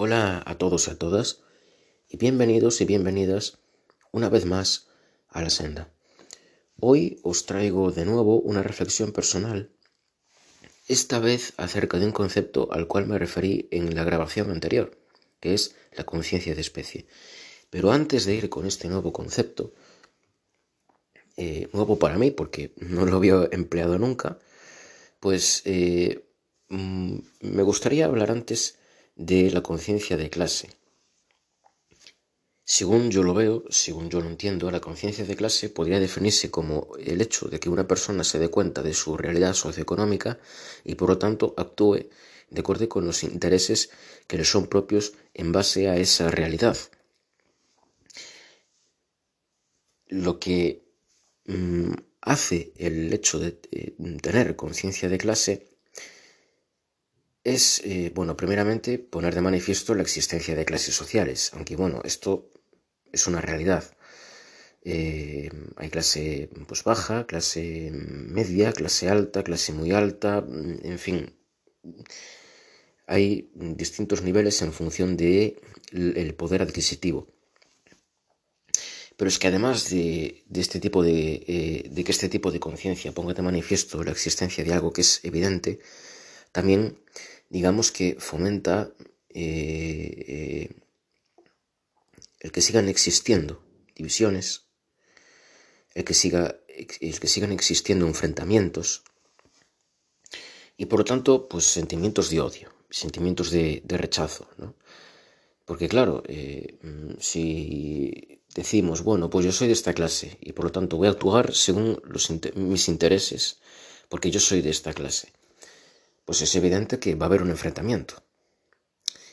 Hola a todos y a todas y bienvenidos y bienvenidas una vez más a la senda. Hoy os traigo de nuevo una reflexión personal, esta vez acerca de un concepto al cual me referí en la grabación anterior, que es la conciencia de especie. Pero antes de ir con este nuevo concepto, eh, nuevo para mí porque no lo había empleado nunca, pues eh, mm, me gustaría hablar antes de la conciencia de clase. Según yo lo veo, según yo lo entiendo, la conciencia de clase podría definirse como el hecho de que una persona se dé cuenta de su realidad socioeconómica y por lo tanto actúe de acuerdo con los intereses que le son propios en base a esa realidad. Lo que mm, hace el hecho de eh, tener conciencia de clase es, eh, bueno, primeramente poner de manifiesto la existencia de clases sociales, aunque bueno, esto es una realidad. Eh, hay clase pues baja, clase media, clase alta, clase muy alta, en fin. Hay distintos niveles en función de el poder adquisitivo. Pero es que además de, este tipo de, eh, de que este tipo de conciencia ponga de manifiesto la existencia de algo que es evidente, también digamos que fomenta eh, eh, el que sigan existiendo divisiones, el que, siga, el que sigan existiendo enfrentamientos y por lo tanto pues sentimientos de odio, sentimientos de, rechazo, ¿no? Porque claro, eh, si decimos, bueno, pues yo soy de esta clase y por lo tanto voy a actuar según mis intereses, porque yo soy de esta clase pues es evidente que va a haber un enfrentamiento.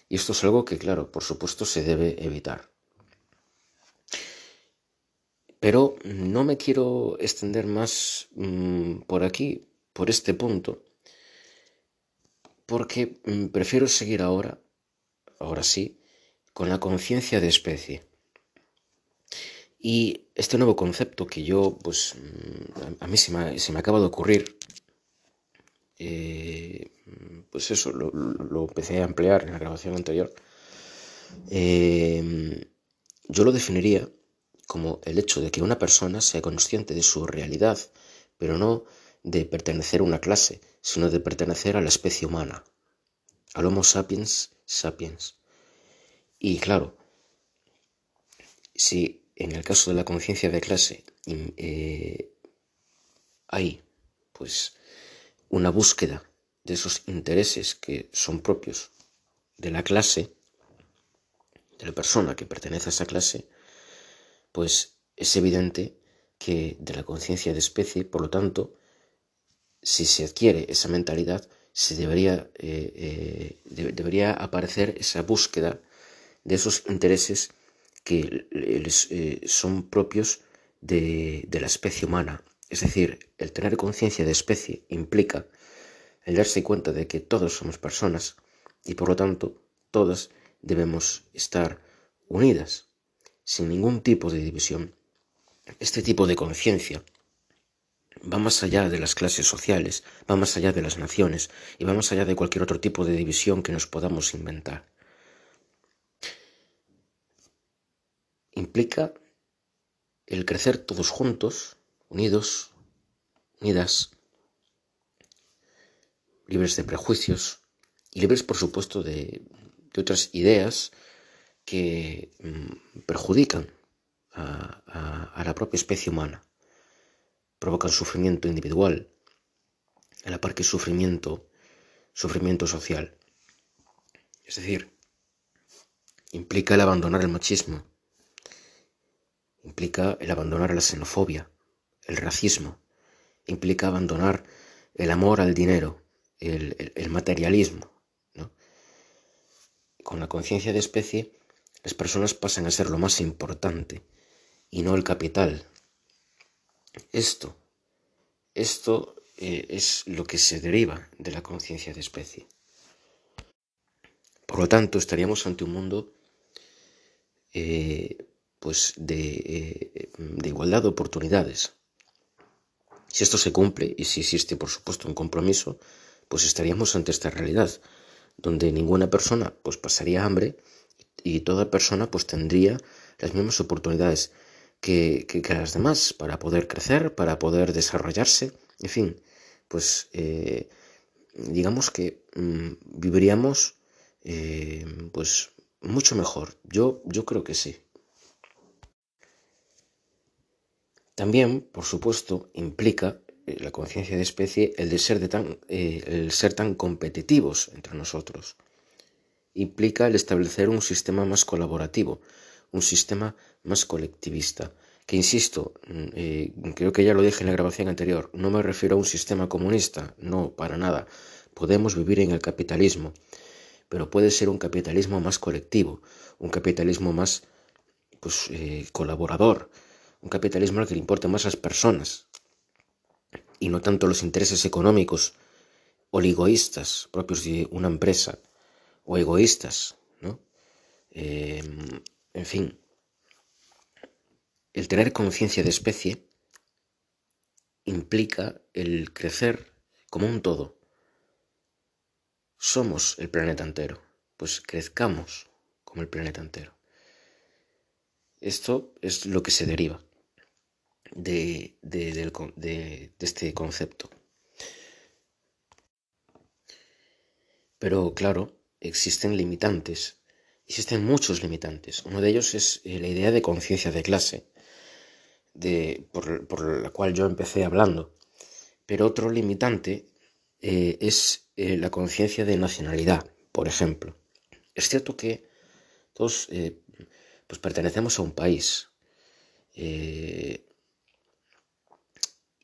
Y esto es algo que, claro, por supuesto se debe evitar. Pero no me quiero extender más mm, por aquí, por este punto, porque mm, prefiero seguir ahora, ahora sí, con la conciencia de especie. Y este nuevo concepto que yo, pues, mm, a mí se me, se me acaba de ocurrir eh, pues eso, lo, empecé a emplear en la grabación anterior, eh, yo lo definiría como el hecho de que una persona sea consciente de su realidad, pero no de pertenecer a una clase, sino de pertenecer a la especie humana, al Homo sapiens sapiens. Y claro, si en el caso de la conciencia de clase eh, hay pues una búsqueda de esos intereses que son propios de la clase, de la persona que pertenece a esa clase, pues es evidente que de la conciencia de especie, por lo tanto, si se adquiere esa mentalidad, se debería, eh, eh, debería aparecer esa búsqueda de esos intereses que eh, son propios de la especie humana, es decir, el tener conciencia de especie implica el darse cuenta de que todos somos personas y por lo tanto todas debemos estar unidas, sin ningún tipo de división. Este tipo de conciencia va más allá de las clases sociales, va más allá de las naciones y va más allá de cualquier otro tipo de división que nos podamos inventar. Implica el crecer todos juntos unidos, unidas, libres de prejuicios y libres, por supuesto, de, otras ideas que mm, perjudican a, la propia especie humana, provocan sufrimiento individual, a la par que sufrimiento, sufrimiento social. Es decir, implica el abandonar el machismo, implica el abandonar la xenofobia, el racismo, implica abandonar el amor al dinero, el, materialismo. Con la conciencia de especie, las personas pasan a ser lo más importante y no el capital. Esto, esto eh, es lo que se deriva de la conciencia de especie. Por lo tanto, estaríamos ante un mundo eh, pues eh, de igualdad de oportunidades, si esto se cumple y si existe, por supuesto, un compromiso, pues estaríamos ante esta realidad, donde ninguna persona pues pasaría hambre y toda persona pues tendría las mismas oportunidades que, las demás para poder crecer, para poder desarrollarse, en fin, pues eh, digamos que mm, viviríamos eh, pues mucho mejor. Yo, yo creo que sí. También, por supuesto, implica eh, la conciencia de especie el de ser, de tan, eh, el ser tan competitivos entre nosotros. Implica el establecer un sistema más colaborativo, un sistema más colectivista, que insisto, mm, eh, creo que ya lo dije en la grabación anterior, no me refiero a un sistema comunista, no, para nada. Podemos vivir en el capitalismo, pero puede ser un capitalismo más colectivo, un capitalismo más pues, colaborador, un capitalismo al que le importan más las personas y no tanto los intereses económicos oligoístas propios de una empresa o egoístas, ¿no? Em, en fin, el tener conciencia de especie implica el crecer como un todo. Somos el planeta entero, pues crezcamos como el planeta entero. Esto es lo que se deriva de, de, este concepto. Pero claro, existen limitantes, existen muchos limitantes. Uno de ellos es eh, la idea de conciencia de clase, de, por, la cual yo empecé hablando. Pero otro limitante eh, es eh, la conciencia de nacionalidad, por ejemplo. Es cierto que todos pues pertenecemos a un país.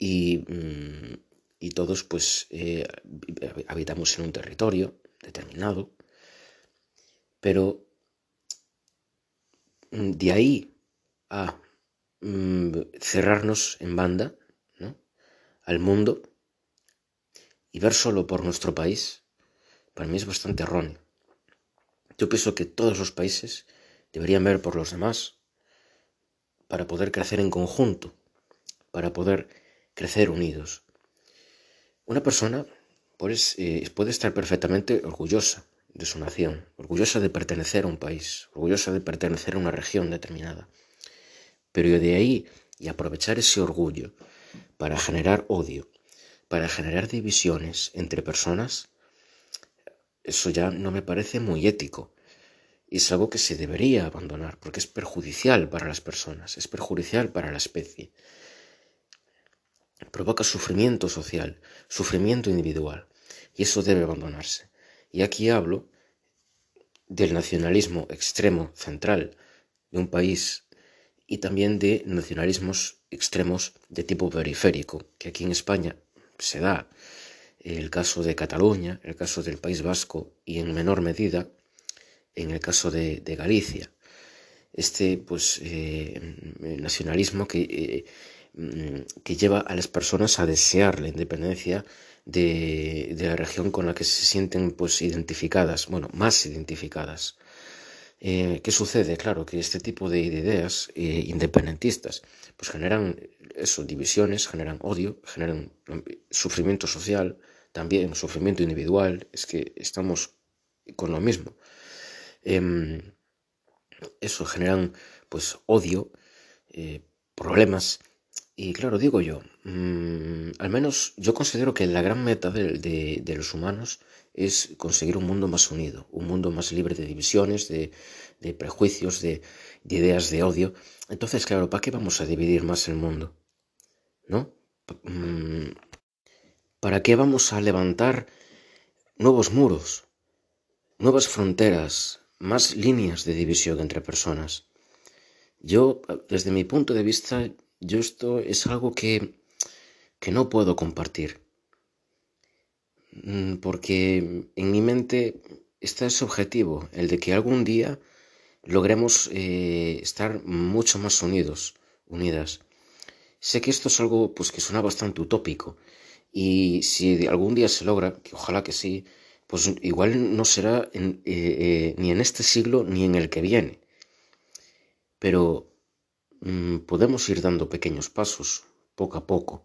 Y, todos pues eh, habitamos en un territorio determinado, pero mm, de ahí a mm, cerrarnos en banda al mundo y ver solo por nuestro país, para mí es bastante erróneo. Yo pienso que todos los países deberían ver por los demás para poder crecer en conjunto, para poder crecer unidos. Una persona pues, puede estar perfectamente orgullosa de su nación, orgullosa de pertenecer a un país, orgullosa de pertenecer a una región determinada. Pero de ahí y aprovechar ese orgullo para generar odio, para generar divisiones entre personas, eso ya no me parece muy ético. Y es algo que se debería abandonar porque es perjudicial para las personas, es perjudicial para la especie provoca sufrimiento social, sufrimiento individual, y eso debe abandonarse. Y aquí hablo del nacionalismo extremo central de un país y también de nacionalismos extremos de tipo periférico, que aquí en España se da. El caso de Cataluña, el caso del País Vasco y en menor medida en el caso de, Galicia. Este pues eh, nacionalismo que eh, que lleva a las personas a desear la independencia de, la región con la que se sienten pues identificadas, bueno, más identificadas. Eh, ¿Qué sucede? Claro, que este tipo de, ideas eh, independentistas pues generan eso, divisiones, generan odio, generan sufrimiento social, también sufrimiento individual, es que estamos con lo mismo. Em, eso generan pues odio, eh, problemas y claro, digo yo, mm, al menos yo considero que la gran meta de, los humanos es conseguir un mundo más unido, un mundo más libre de divisiones, de, prejuicios, de, ideas de odio. Entonces, claro, ¿para qué vamos a dividir más el mundo? ¿No? Mm, ¿Para qué vamos a levantar nuevos muros, nuevas fronteras, más líneas de división entre personas? Yo, desde mi punto de vista, yo esto es algo que, que no puedo compartir. Mm, porque en mi mente está ese objetivo, el de que algún día logremos eh, estar mucho más unidos, unidas. Sé que esto es algo pues, que suena bastante utópico y si algún día se logra, que ojalá que sí, pues igual no será eh, eh, ni en este siglo ni en el que viene. Pero podemos ir dando pequeños pasos, poco a poco.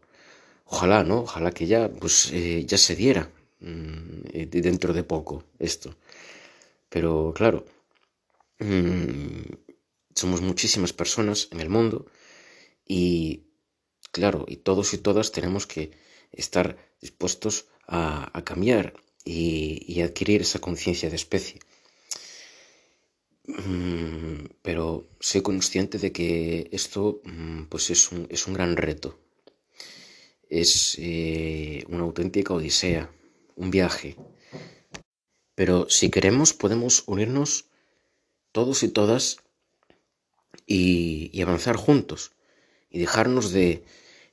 Ojalá, ¿no? Ojalá que ya, pues, eh, ya se diera mm, dentro de poco esto. Pero claro, mm, somos muchísimas personas en el mundo y claro, y todos y todas tenemos que estar dispuestos a, cambiar y, adquirir esa conciencia de especie. Mm, pero soy consciente de que esto pues es un, es un gran reto es eh, una auténtica odisea, un viaje. Pero si queremos podemos unirnos todos y todas y, avanzar juntos y dejarnos de,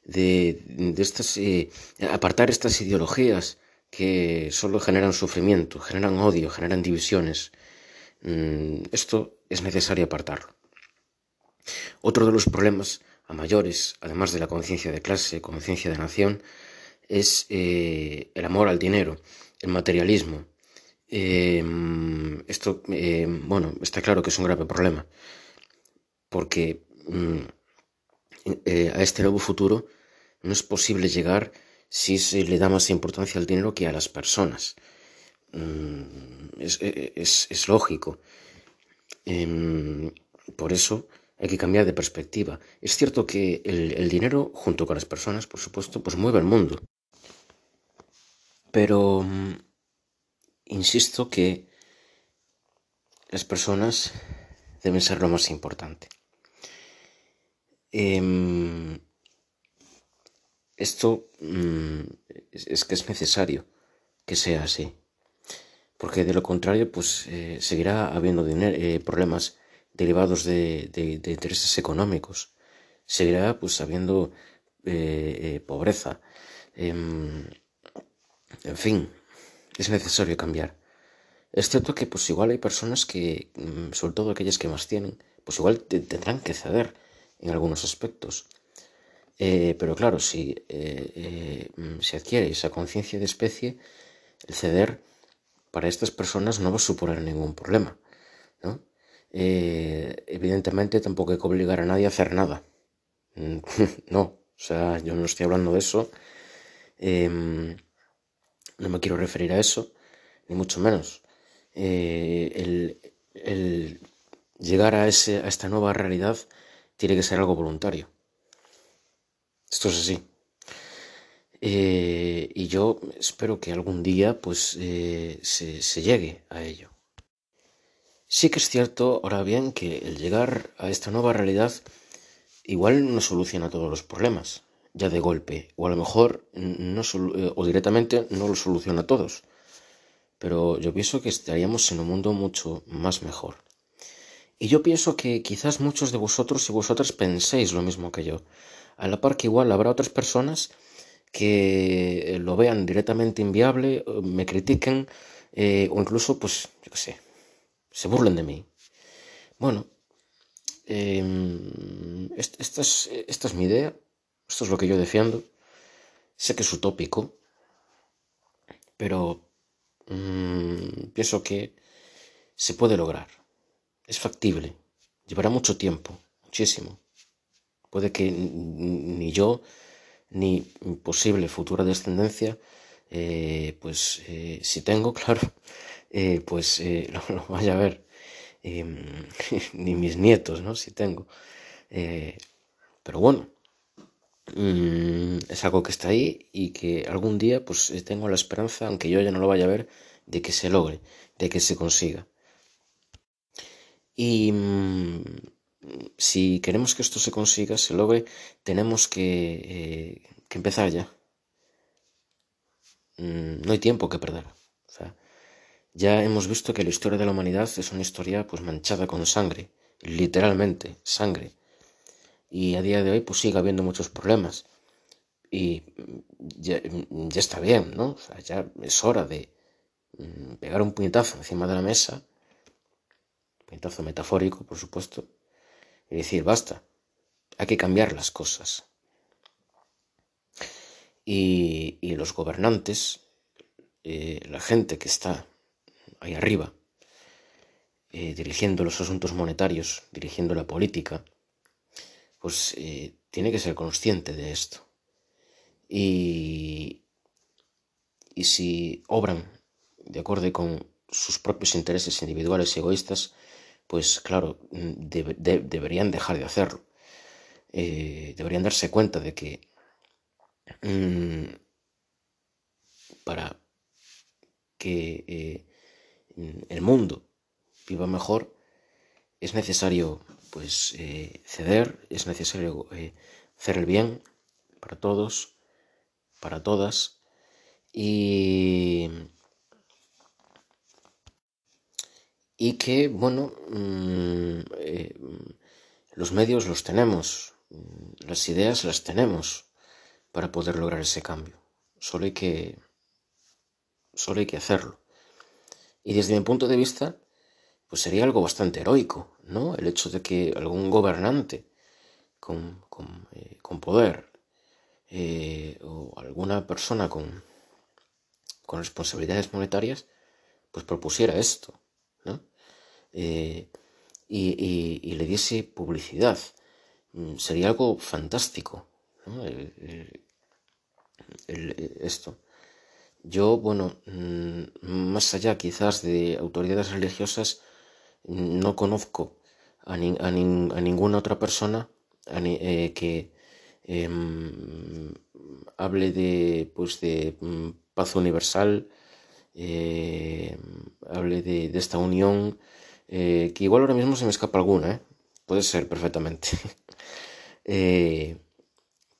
de, estas, eh, apartar estas ideologías que solo generan sufrimiento, generan odio, generan divisiones. Mm, esto es necesario apartarlo. Otro de los problemas a mayores, además de la conciencia de clase, conciencia de nación, es eh, el amor al dinero, el materialismo. Em, esto, em, bueno, está claro que es un grave problema, porque mm, eh, a este nuevo futuro no es posible llegar si se le da más importancia al dinero que a las personas. Mm, es, lógico. Em, por eso hay que cambiar de perspectiva. Es cierto que el, dinero, junto con las personas, por supuesto, pues mueve el mundo. Pero mm, insisto que las personas deben ser lo más importante. Em, esto mm, es, que es necesario que sea así, porque de lo contrario, pues eh, seguirá habiendo eh, problemas derivados de, intereses económicos. Seguirá pues habiendo eh, pobreza. Em, en fin, es necesario cambiar. Es cierto que pues igual hay personas que, mm, sobre todo aquellas que más tienen, pues igual tendrán que ceder en algunos aspectos. Pero claro, si mm, se adquiere esa conciencia de especie, el ceder para estas personas no va a suponer ningún problema. ¿no? Eh, evidentemente tampoco hay que obligar a nadie a hacer nada. no, o sea, yo no estoy hablando de eso. Em, no me quiero referir a eso, ni mucho menos. Eh, el, llegar a, ese, a esta nueva realidad tiene que ser algo voluntario. Esto es así. Eh, y yo espero que algún día pues se llegue a ello. Sí que es cierto, ahora bien, que el llegar a esta nueva realidad igual no soluciona todos los problemas, ya de golpe, o a lo mejor no eh, o directamente no lo soluciona todos. Pero yo pienso que estaríamos en un mundo mucho más mejor. Y yo pienso que quizás muchos de vosotros y vosotras penséis lo mismo que yo. A la par que igual habrá otras personas que lo vean directamente inviable, me critiquen, eh, o incluso, pues, yo qué sé, se burlen de mí. Bueno, em, esta, es, mi idea, esto es lo que yo defiendo. Sé que es utópico, pero mm, pienso que se puede lograr. Es factible. Llevará mucho tiempo, muchísimo. Puede que ni yo ni posible futura descendencia, eh, pues eh, si tengo, claro, eh, pues eh, lo, vaya a ver. Em, ni mis nietos, ¿no? Si tengo. Pero bueno, mm, es algo que está ahí y que algún día pues tengo la esperanza, aunque yo ya no lo vaya a ver, de que se logre, de que se consiga. Y mm, si queremos que esto se consiga, se logre, tenemos que, que empezar ya. Mm, no hay tiempo que perder. O sea, ya hemos visto que la historia de la humanidad es una historia pues manchada con sangre, literalmente sangre. Y a día de hoy pues sigue habiendo muchos problemas. Y ya, está bien, ¿no? O sea, ya es hora de mm, pegar un puñetazo encima de la mesa, puñetazo metafórico, por supuesto, y decir, basta, hay que cambiar las cosas. Y, los gobernantes, eh, la gente que está ahí arriba, eh, dirigiendo los asuntos monetarios, dirigiendo la política, pues eh, tiene que ser consciente de esto. Y, y si obran de acuerdo con sus propios intereses individuales y egoístas, pues claro, deberían dejar de hacerlo. Eh, deberían darse cuenta de que mm, para que eh, el mundo viva mejor es necesario pues eh, ceder, es necesario hacer el bien para todos, para todas y y que, bueno, mm, eh, los medios los tenemos, mm, las ideas las tenemos para poder lograr ese cambio. Solo hay que, solo hay que hacerlo. Y desde mi punto de vista, pues sería algo bastante heroico, ¿no? El hecho de que algún gobernante con, con, eh, poder eh, o alguna persona con, con responsabilidades monetarias, pues propusiera esto. Eh, y, le diese publicidad. Mm, sería algo fantástico esto. Yo, bueno, mm, más allá quizás de autoridades religiosas, no conozco a, ninguna otra persona eh, que em, hable de, pues, de mm, paz universal, eh, hable de, esta unión eh, que igual ahora mismo se me escapa alguna, ¿eh? Puede ser perfectamente. Eh,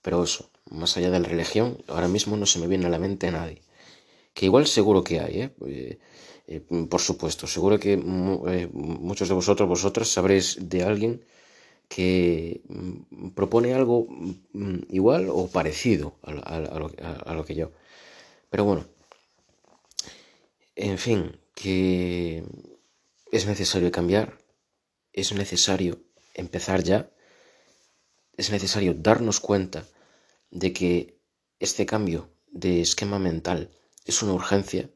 pero eso, más allá de la religión, ahora mismo no se me viene a la mente a nadie. Que igual seguro que hay, ¿eh? por supuesto, seguro que muchos de vosotros, vosotras sabréis de alguien que mm, propone algo mm, igual o parecido a lo que yo. Pero bueno, en fin, que es necesario cambiar, es necesario empezar ya, es necesario darnos cuenta de que este cambio de esquema mental es una urgencia,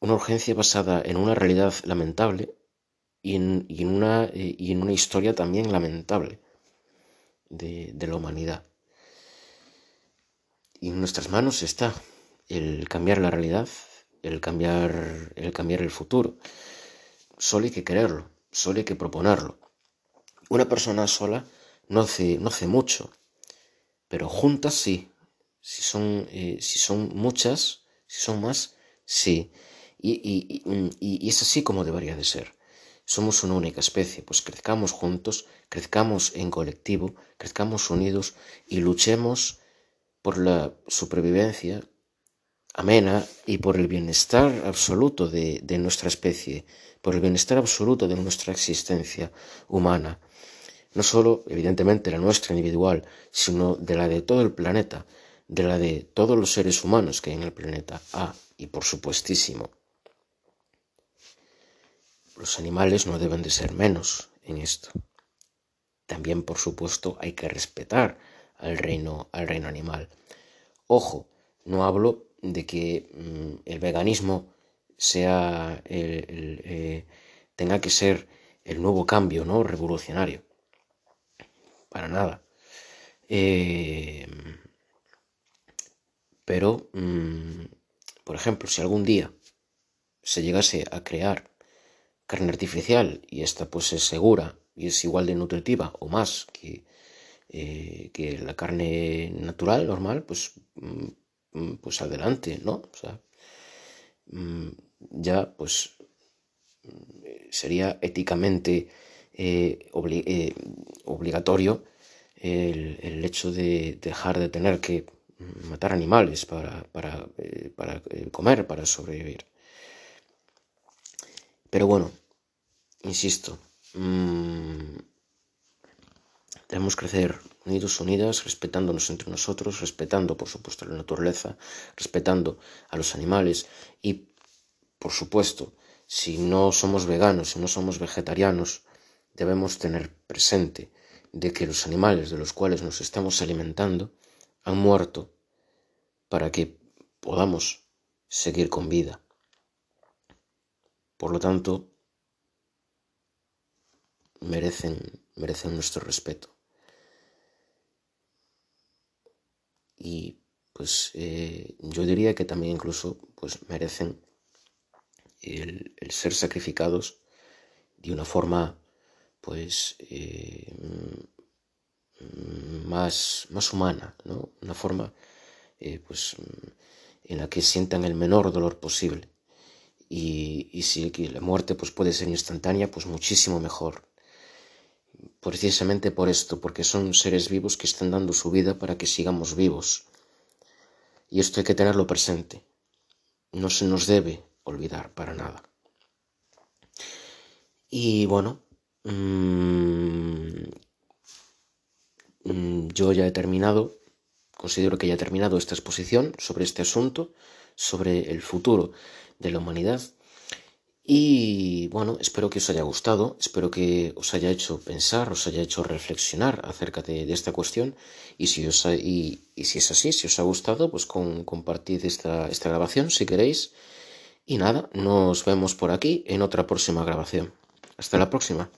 una urgencia basada en una realidad lamentable y en, una, y en una, historia también lamentable de, de la humanidad. Y en nuestras manos está el cambiar la realidad, el cambiar el, cambiar el futuro. Solo hay que quererlo, solo hay que proponerlo. Una persona sola no hace, no hace mucho, pero juntas sí. Si son, eh, si son muchas, si son más, sí. Y, y, es así como debería de ser. Somos una única especie, pues crezcamos juntos, crezcamos en colectivo, crezcamos unidos y luchemos por la supervivencia amena y por el bienestar absoluto de, de nuestra especie, por el bienestar absoluto de nuestra existencia humana, no solo, evidentemente, la nuestra individual, sino de la de todo el planeta, de la de todos los seres humanos que hay en el planeta. Ah, y por supuestísimo, los animales no deben de ser menos en esto. También, por supuesto, hay que respetar al reino, al reino animal. Ojo, no hablo de que mm, el veganismo sea el, eh, tenga que ser el nuevo cambio, ¿no? Revolucionario. Para nada. Eh, pero, mm, por ejemplo, si algún día se llegase a crear carne artificial y esta pues es segura y es igual de nutritiva o más que, eh, que la carne natural, normal, pues, mm, pues adelante, ¿no? O sea, ya pues sería éticamente eh, eh, obligatorio el, hecho de dejar de tener que matar animales para, para, eh, para comer, para sobrevivir. Pero bueno, insisto, mm, debemos crecer unidos, unidas, respetándonos entre nosotros, respetando, por supuesto, la naturaleza, respetando a los animales y por supuesto, si no somos veganos, si no somos vegetarianos, debemos tener presente de que los animales de los cuales nos estamos alimentando han muerto para que podamos seguir con vida. Por lo tanto, merecen, merecen nuestro respeto. Y pues eh, yo diría que también incluso pues merecen el, ser sacrificados de una forma pues eh, más, más humana, ¿no? Una forma eh, pues en la que sientan el menor dolor posible. Y, y si la muerte pues puede ser instantánea, pues muchísimo mejor. Precisamente por esto, porque son seres vivos que están dando su vida para que sigamos vivos. Y esto hay que tenerlo presente. No se nos debe olvidar para nada. Y bueno, mm, mm, yo ya he terminado, considero que ya he terminado esta exposición sobre este asunto, sobre el futuro de la humanidad. Y bueno, espero que os haya gustado, espero que os haya hecho pensar, os haya hecho reflexionar acerca de, esta cuestión. Y si, os y, si es así, si os ha gustado, pues con, compartid esta, esta grabación si queréis. Y nada, nos vemos por aquí en otra próxima grabación. Hasta la próxima.